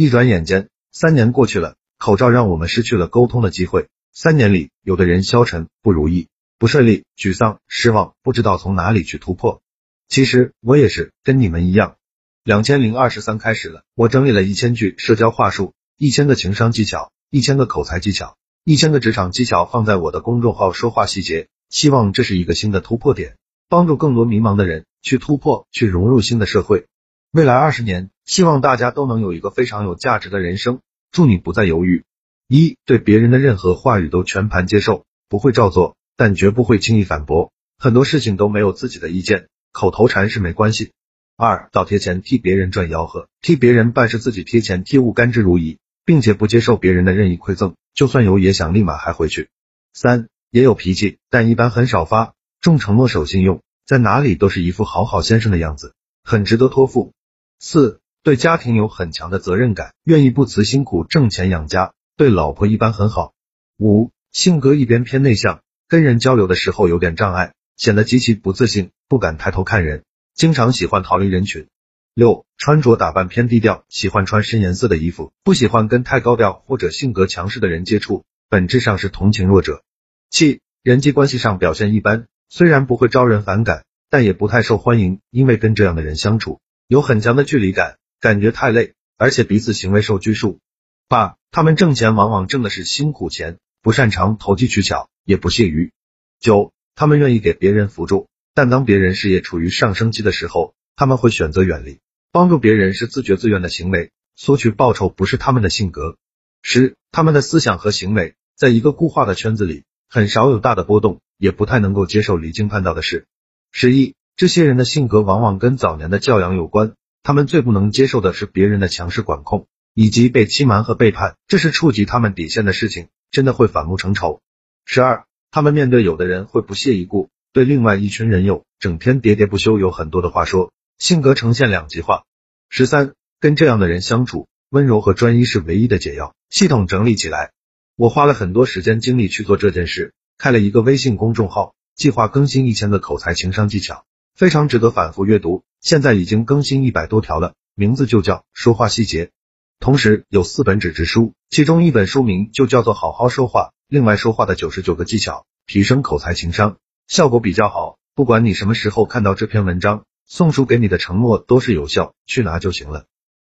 一转眼间，三年过去了，口罩让我们失去了沟通的机会。三年里，有的人消沉、不如意、不顺利、沮丧、失望，不知道从哪里去突破。其实我也是跟你们一样。两千零二十三开始了，我整理了一千句社交话术，一千个情商技巧，一千个口才技巧，一千个职场技巧，放在我的公众号说话细节，希望这是一个新的突破点，帮助更多迷茫的人去突破，去融入新的社会。未来二十年，希望大家都能有一个非常有价值的人生。祝你不再犹豫。一对别人的任何话语都全盘接受，不会照做，但绝不会轻易反驳。很多事情都没有自己的意见，口头禅是没关系。二倒贴钱替别人赚吆喝，替别人办事自己贴钱贴物甘之如饴，并且不接受别人的任意馈赠，就算有也想立马还回去。三也有脾气，但一般很少发，重承诺守信用，在哪里都是一副好好先生的样子，很值得托付。四对家庭有很强的责任感，愿意不辞辛苦挣钱养家。对老婆一般很好。五性格一边偏内向，跟人交流的时候有点障碍，显得极其不自信，不敢抬头看人，经常喜欢逃离人群。六穿着打扮偏低调，喜欢穿深颜色的衣服，不喜欢跟太高调或者性格强势的人接触，本质上是同情弱者。七人际关系上表现一般，虽然不会招人反感，但也不太受欢迎，因为跟这样的人相处有很强的距离感，感觉太累，而且彼此行为受拘束。八，他们挣钱往往挣的是辛苦钱，不擅长投机取巧，也不屑于。九，他们愿意给别人辅助，但当别人事业处于上升期的时候，他们会选择远离。帮助别人是自觉自愿的行为，索取报酬不是他们的性格。十，他们的思想和行为在一个固化的圈子里，很少有大的波动，也不太能够接受离经叛道的事。十一，这些人的性格往往跟早年的教养有关，他们最不能接受的是别人的强势管控。以及被欺瞒和背叛，这是触及他们底线的事情，真的会反目成仇。十二，他们面对有的人会不屑一顾，对另外一群人又整天喋喋不休，有很多的话说，性格呈现两极化。十三，跟这样的人相处，温柔和专一是唯一的解药。系统整理起来，我花了很多时间精力去做这件事，开了一个微信公众号，计划更新一千个口才情商技巧，非常值得反复阅读。现在已经更新一百多条了，名字就叫说话细节。同时有四本纸质书，其中一本书名就叫做好好说话，另外说话的九十九个技巧，提升口才情商，效果比较好。不管你什么时候看到这篇文章，送书给你的承诺都是有效，去拿就行了。